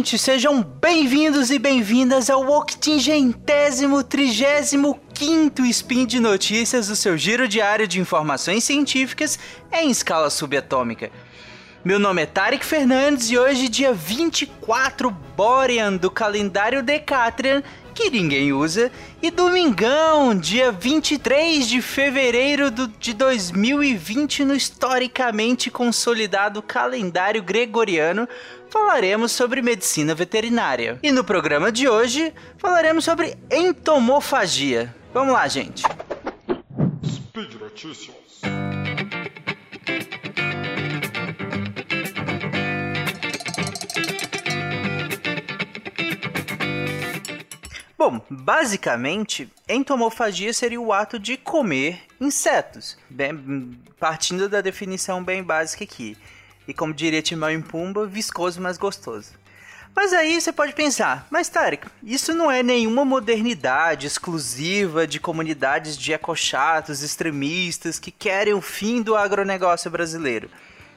ouvintes, sejam bem-vindos e bem-vindas ao octingentésimo, trigésimo quinto Spin de Notícias, o seu giro diário de informações científicas em escala subatômica. Meu nome é Tarek Fernandes e hoje, dia 24 Borean do calendário Decatrian, que ninguém usa, e domingão, dia 23 de fevereiro do, de 2020, no historicamente consolidado calendário gregoriano, falaremos sobre medicina veterinária. E no programa de hoje, falaremos sobre entomofagia. Vamos lá, gente. Speed Notícias. Bom, basicamente, entomofagia seria o ato de comer insetos, bem, partindo da definição bem básica aqui. E como diria Timão em Pumba, viscoso mas gostoso. Mas aí você pode pensar, mas Tarek, isso não é nenhuma modernidade exclusiva de comunidades de ecochatos extremistas que querem o fim do agronegócio brasileiro.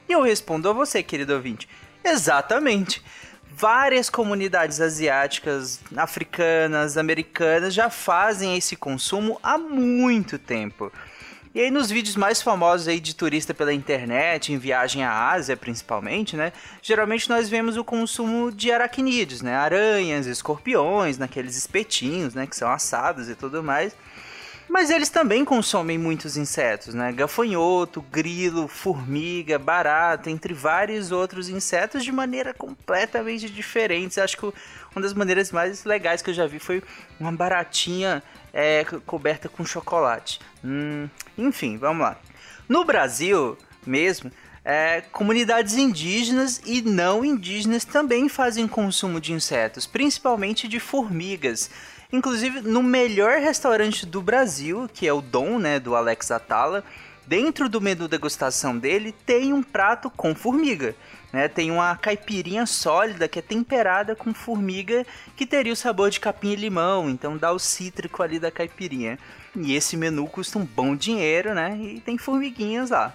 E eu respondo a você, querido ouvinte, exatamente várias comunidades asiáticas, africanas, americanas já fazem esse consumo há muito tempo. E aí nos vídeos mais famosos aí de turista pela internet, em viagem à Ásia principalmente, né? Geralmente nós vemos o consumo de aracnídeos, né? Aranhas, escorpiões, naqueles espetinhos, né? Que são assados e tudo mais. Mas eles também consomem muitos insetos, né? Gafanhoto, grilo, formiga, barata, entre vários outros insetos de maneira completamente diferente. Acho que uma das maneiras mais legais que eu já vi foi uma baratinha é, coberta com chocolate. Hum, enfim, vamos lá. No Brasil mesmo, é, comunidades indígenas e não indígenas também fazem consumo de insetos, principalmente de formigas. Inclusive, no melhor restaurante do Brasil, que é o Dom, né, do Alex Atala, dentro do menu degustação dele tem um prato com formiga. Né? Tem uma caipirinha sólida que é temperada com formiga que teria o sabor de capim e limão, então dá o cítrico ali da caipirinha. E esse menu custa um bom dinheiro, né? E tem formiguinhas lá.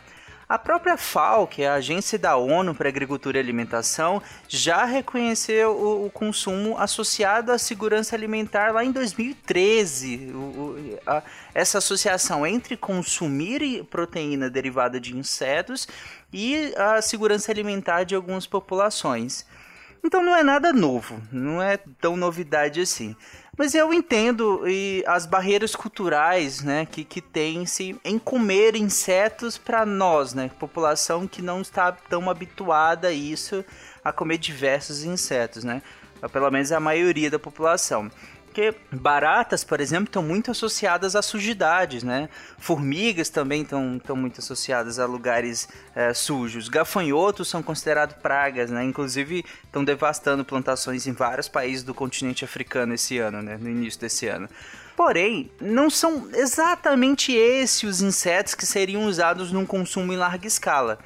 A própria FAO, que é a Agência da ONU para Agricultura e Alimentação, já reconheceu o, o consumo associado à segurança alimentar lá em 2013. O, o, a, essa associação entre consumir proteína derivada de insetos e a segurança alimentar de algumas populações. Então não é nada novo, não é tão novidade assim. Mas eu entendo e as barreiras culturais, né, que, que tem-se em comer insetos para nós, né, população que não está tão habituada a isso, a comer diversos insetos, né, pelo menos a maioria da população. Porque baratas, por exemplo, estão muito associadas a sujidades, né? Formigas também estão, muito associadas a lugares é, sujos. Gafanhotos são considerados pragas, né? Inclusive estão devastando plantações em vários países do continente africano esse ano, né? No início desse ano. Porém, não são exatamente esses os insetos que seriam usados num consumo em larga escala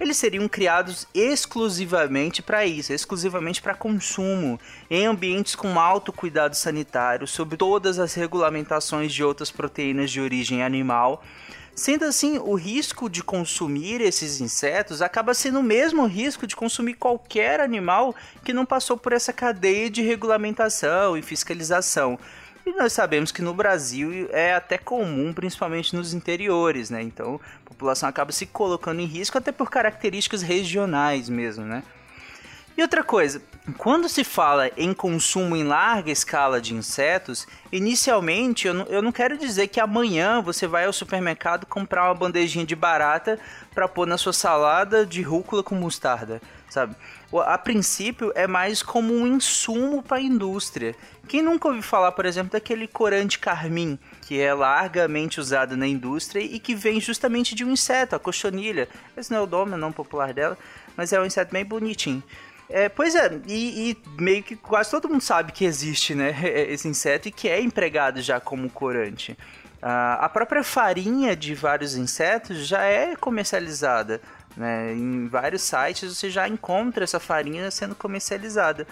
eles seriam criados exclusivamente para isso, exclusivamente para consumo, em ambientes com alto cuidado sanitário, sob todas as regulamentações de outras proteínas de origem animal. Sendo assim, o risco de consumir esses insetos acaba sendo o mesmo risco de consumir qualquer animal que não passou por essa cadeia de regulamentação e fiscalização. E nós sabemos que no Brasil é até comum, principalmente nos interiores, né? Então a população acaba se colocando em risco até por características regionais mesmo, né? E outra coisa, quando se fala em consumo em larga escala de insetos, inicialmente eu não, eu não quero dizer que amanhã você vai ao supermercado comprar uma bandejinha de barata para pôr na sua salada de rúcula com mostarda, sabe? A princípio é mais como um insumo para a indústria. Quem nunca ouviu falar, por exemplo, daquele corante carmim, que é largamente usado na indústria e que vem justamente de um inseto, a cochonilha. Esse não é o nome não popular dela, mas é um inseto bem bonitinho. É, pois é, e, e, meio que quase todo mundo sabe que existe, né, esse inseto e que é empregado já como corante. A própria farinha de vários insetos já é comercializada Né? Em vários sites você já encontra essa farinha sendo comercializada.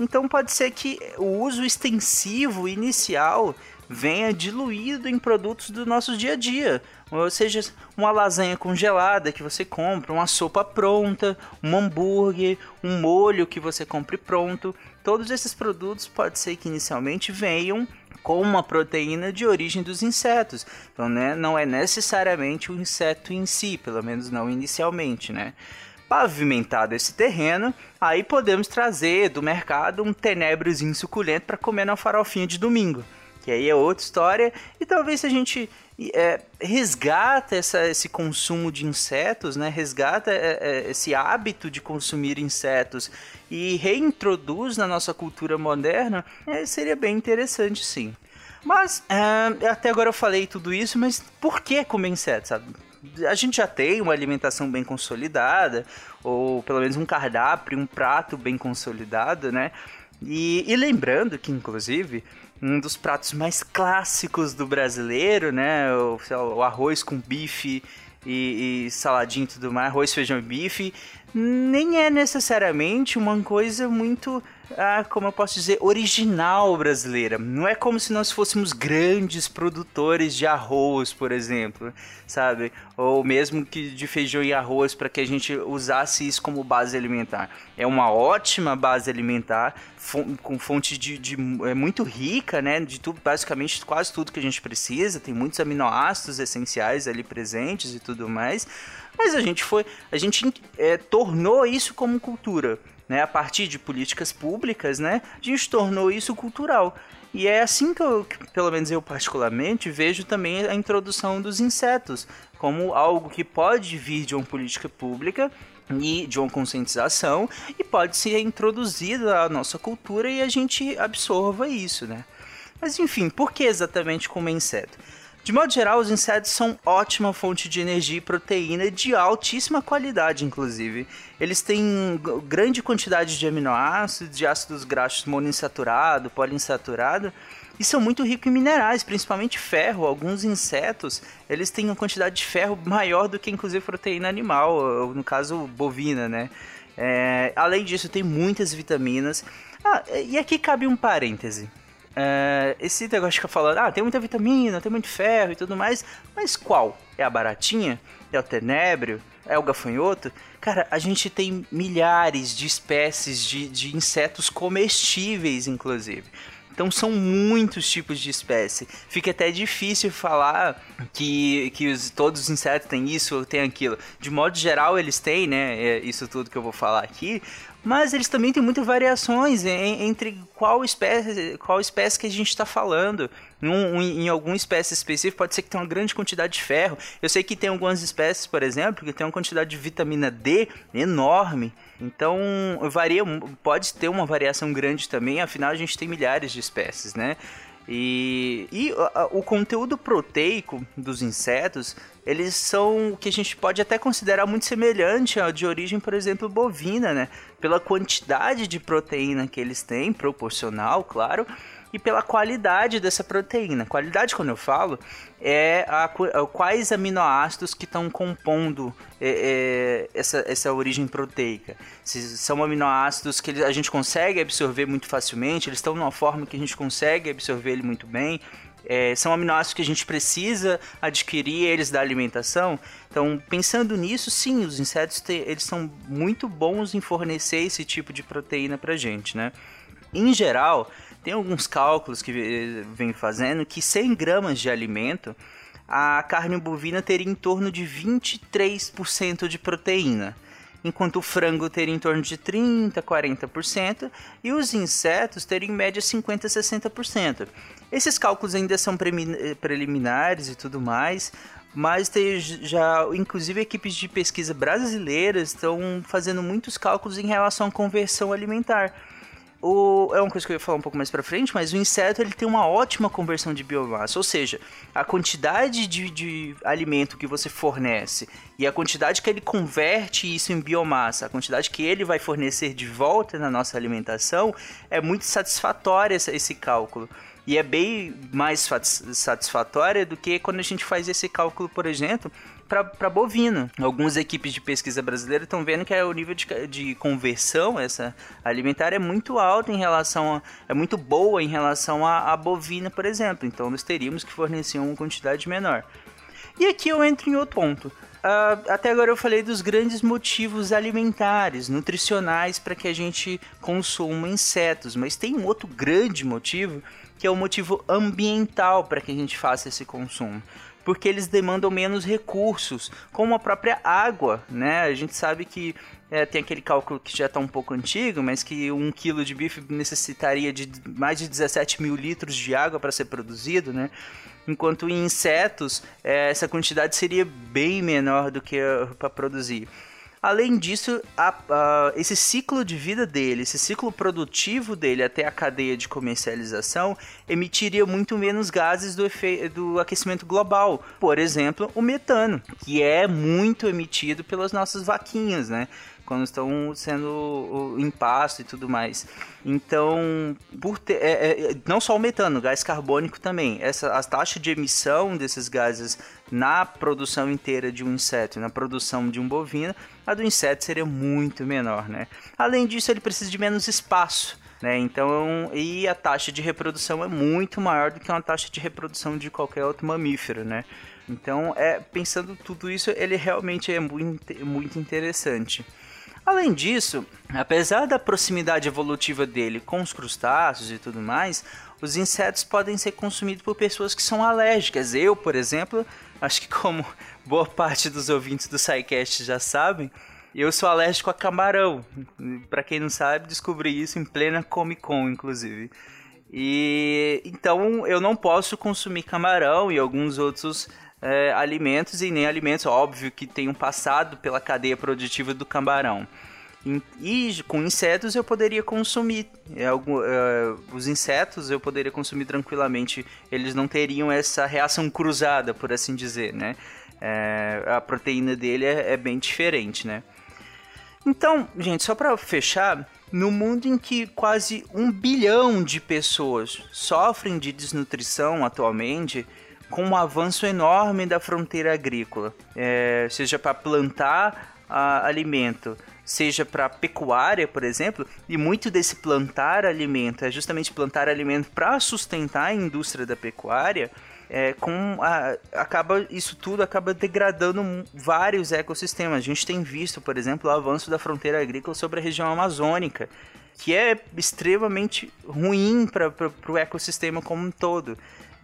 Então pode ser que o uso extensivo inicial venha diluído em produtos do nosso dia a dia. Ou seja, uma lasanha congelada que você compra, uma sopa pronta, um hambúrguer, um molho que você compre pronto. Todos esses produtos pode ser que inicialmente venham com uma proteína de origem dos insetos. Então, né, não é necessariamente o inseto em si, pelo menos não inicialmente, né? Pavimentado esse terreno, aí podemos trazer do mercado um tenebrozinho suculento para comer na farofinha de domingo. Que aí é outra história. E talvez se a gente é, resgata essa, esse consumo de insetos, né? resgata é, é, esse hábito de consumir insetos e reintroduz na nossa cultura moderna, é, seria bem interessante sim. Mas, é, até agora eu falei tudo isso, mas por que comer insetos, sabe? A gente já tem uma alimentação bem consolidada, ou pelo menos um cardápio, um prato bem consolidado, né? E, e lembrando que, inclusive, um dos pratos mais clássicos do brasileiro, né? O, o arroz com bife e, e, saladinho e tudo mais, arroz, feijão e bife, nem é necessariamente uma coisa muito ah, como eu posso dizer, original brasileira. Não é como se nós fôssemos grandes produtores de arroz, por exemplo, sabe? Ou mesmo que de feijão e arroz para que a gente usasse isso como base alimentar. É uma ótima base alimentar, com fonte de, de é muito rica, né? De tudo, basicamente quase tudo que a gente precisa. Tem muitos aminoácidos essenciais ali presentes e tudo mais. Mas a gente foi, a gente é, tornou isso como cultura né, a partir de políticas públicas, né, a gente tornou isso cultural. E é assim que, eu, pelo menos eu particularmente, vejo também a introdução dos insetos como algo que pode vir de uma política pública e de uma conscientização e pode ser introduzido à nossa cultura e a gente absorva isso, né? Mas enfim, por que exatamente comer inseto? De modo geral, os insetos são ótima fonte de energia e proteína de altíssima qualidade, inclusive. Eles têm grande quantidade de aminoácidos, de ácidos graxos monoinsaturado, poliinsaturado, e são muito ricos em minerais, principalmente ferro. Alguns insetos, eles têm uma quantidade de ferro maior do que inclusive proteína animal, no caso bovina, né? É, além disso, tem muitas vitaminas. Ah, e aqui cabe um parêntese. É, esse negócio fica falando, ah, tem muita vitamina, tem muito ferro e tudo mais, mas qual? É a baratinha? É o tenébrio? É o gafanhoto? Cara, a gente tem milhares de espécies de, de insetos comestíveis, inclusive. Então são muitos tipos de espécie. Fica até difícil falar que, que os, todos os insetos têm isso ou têm aquilo. De modo geral, eles têm, né? É isso tudo que eu vou falar aqui. Mas eles também têm muitas variações em, entre qual espécie, qual espécie que a gente está falando. Um, em alguma espécie específica pode ser que tenha uma grande quantidade de ferro. Eu sei que tem algumas espécies, por exemplo, que tem uma quantidade de vitamina D enorme. Então varia, pode ter uma variação grande também. Afinal, a gente tem milhares de espécies, né? E, e o conteúdo proteico dos insetos, eles são o que a gente pode até considerar muito semelhante ao de origem, por exemplo, bovina, né? Pela quantidade de proteína que eles têm, proporcional, claro, e pela qualidade dessa proteína. Qualidade, quando eu falo, é a, a quais aminoácidos que estão compondo é, é, essa, essa origem proteica. Se são aminoácidos que a gente consegue absorver muito facilmente, eles estão numa forma que a gente consegue absorver ele muito bem. É, são aminoácidos que a gente precisa adquirir eles da alimentação. Então, pensando nisso, sim, os insetos te, eles são muito bons em fornecer esse tipo de proteína para gente, né? Em geral, tem alguns cálculos que eh, vem fazendo que 100 gramas de alimento, a carne bovina teria em torno de 23% de proteína, enquanto o frango teria em torno de 30, 40% e os insetos teriam em média 50, 60%. Esses cálculos ainda são eh, preliminares e tudo mais, mas tem já, inclusive, equipes de pesquisa brasileiras estão fazendo muitos cálculos em relação à conversão alimentar o, é uma coisa que eu ia falar um pouco mais pra frente, mas o inseto ele tem uma ótima conversão de biomassa, ou seja, a quantidade de, de alimento que você fornece e a quantidade que ele converte isso em biomassa, a quantidade que ele vai fornecer de volta na nossa alimentação, é muito satisfatória esse, esse cálculo. E é bem mais satisfatória do que quando a gente faz esse cálculo, por exemplo, para bovino. Algumas equipes de pesquisa brasileira estão vendo que é o nível de, de conversão essa alimentar é muito alto em relação a, é muito boa em relação a, bovina, por exemplo. Então nós teríamos que fornecer uma quantidade menor. E aqui eu entro em outro ponto. Uh, até agora eu falei dos grandes motivos alimentares, nutricionais para que a gente consuma insetos, mas tem um outro grande motivo que é o motivo ambiental para que a gente faça esse consumo porque eles demandam menos recursos, como a própria água, né? A gente sabe que é, tem aquele cálculo que já está um pouco antigo, mas que um quilo de bife necessitaria de mais de 17 mil litros de água para ser produzido, né? Enquanto em insetos, é, essa quantidade seria bem menor do que para produzir. Além disso, a, a, esse ciclo de vida dele, esse ciclo produtivo dele até a cadeia de comercialização, emitiria muito menos gases do, do aquecimento global. Por exemplo, o metano, que é muito emitido pelas nossas vaquinhas, né? Quando estão sendo em pasto e tudo mais. Então, por ter, é, é, não só o metano, gás carbônico também. Essa, a taxa de emissão desses gases na produção inteira de um inseto, na produção de um bovino, a do inseto seria muito menor, né? Além disso, ele precisa de menos espaço. Né? Então, e a taxa de reprodução é muito maior do que uma taxa de reprodução de qualquer outro mamífero, né? Então, é, pensando tudo isso, ele realmente é muito, muito interessante. Além disso, apesar da proximidade evolutiva dele com os crustáceos e tudo mais, os insetos podem ser consumidos por pessoas que são alérgicas. Eu, por exemplo, acho que como boa parte dos ouvintes do SciCast já sabem, eu sou alérgico a camarão. Para quem não sabe, descobri isso em plena Comic Con, inclusive. E então eu não posso consumir camarão e alguns outros é, alimentos e nem alimentos, óbvio, que tenham passado pela cadeia produtiva do camarão. E com insetos eu poderia consumir. É, é, os insetos eu poderia consumir tranquilamente. Eles não teriam essa reação cruzada, por assim dizer, né? É, a proteína dele é, é bem diferente, né? Então, gente, só para fechar, no mundo em que quase um bilhão de pessoas sofrem de desnutrição atualmente, com um avanço enorme da fronteira agrícola, é, seja para plantar a, alimento, seja para pecuária, por exemplo, e muito desse plantar alimento é justamente plantar alimento para sustentar a indústria da pecuária. É, com a, acaba isso tudo acaba degradando vários ecossistemas. A gente tem visto, por exemplo, o avanço da fronteira agrícola sobre a região amazônica, que é extremamente ruim para o ecossistema como um todo.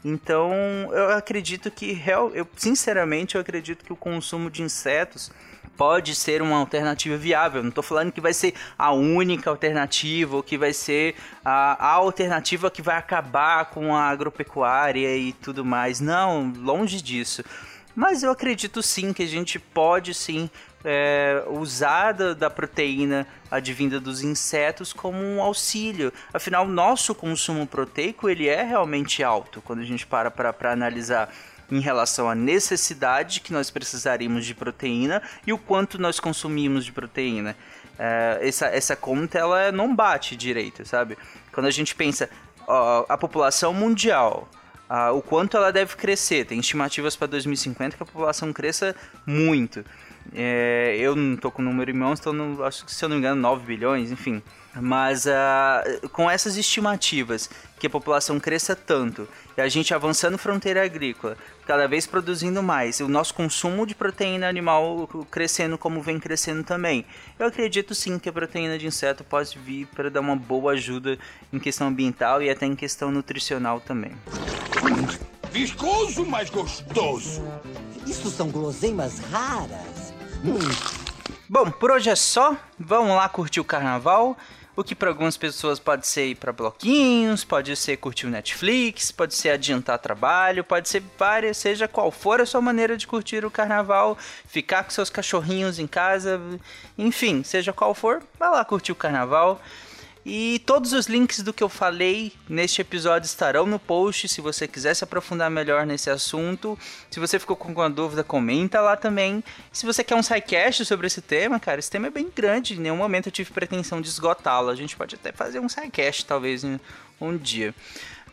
Então, eu acredito que, real, eu sinceramente, eu acredito que o consumo de insetos pode ser uma alternativa viável. Não estou falando que vai ser a única alternativa ou que vai ser a, a, alternativa que vai acabar com a agropecuária e tudo mais. Não, longe disso. Mas eu acredito sim que a gente pode sim é, usar da, da, proteína advinda dos insetos como um auxílio. Afinal, nosso consumo proteico ele é realmente alto quando a gente para para analisar em relação à necessidade que nós precisaríamos de proteína e o quanto nós consumimos de proteína. É, essa, essa conta ela não bate direito, sabe? Quando a gente pensa ó, a população mundial, o quanto ela deve crescer, tem estimativas para 2050 que a população cresça muito. É, eu não tô com o número em mãos, então não, acho que se eu não me engano 9 bilhões, enfim. Mas uh, com essas estimativas que a população cresça tanto e a gente avançando fronteira agrícola, cada vez produzindo mais, o nosso consumo de proteína animal crescendo como vem crescendo também, eu acredito sim que a proteína de inseto pode vir para dar uma boa ajuda em questão ambiental e até em questão nutricional também. Viscoso, mas gostoso. Isso são guloseimas raras. Hum. Bom, por hoje é só. Vamos lá curtir o carnaval. O que para algumas pessoas pode ser ir para bloquinhos, pode ser curtir o Netflix, pode ser adiantar trabalho, pode ser várias, seja qual for a sua maneira de curtir o carnaval, ficar com seus cachorrinhos em casa, enfim, seja qual for, vai lá curtir o carnaval. E todos os links do que eu falei neste episódio estarão no post se você quiser se aprofundar melhor nesse assunto. Se você ficou com alguma dúvida, comenta lá também. Se você quer um sidecast sobre esse tema, cara, esse tema é bem grande. Em nenhum momento eu tive pretensão de esgotá-lo. A gente pode até fazer um sidecast, talvez, um dia.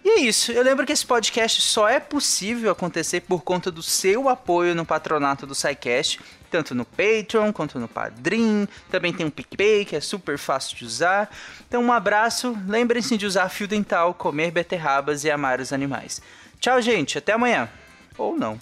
E é isso. Eu lembro que esse podcast só é possível acontecer por conta do seu apoio no patronato do SciCast, tanto no Patreon quanto no Padrim. Também tem um PicPay, que é super fácil de usar. Então, um abraço. Lembrem-se de usar fio dental, comer beterrabas e amar os animais. Tchau, gente. Até amanhã. Ou não.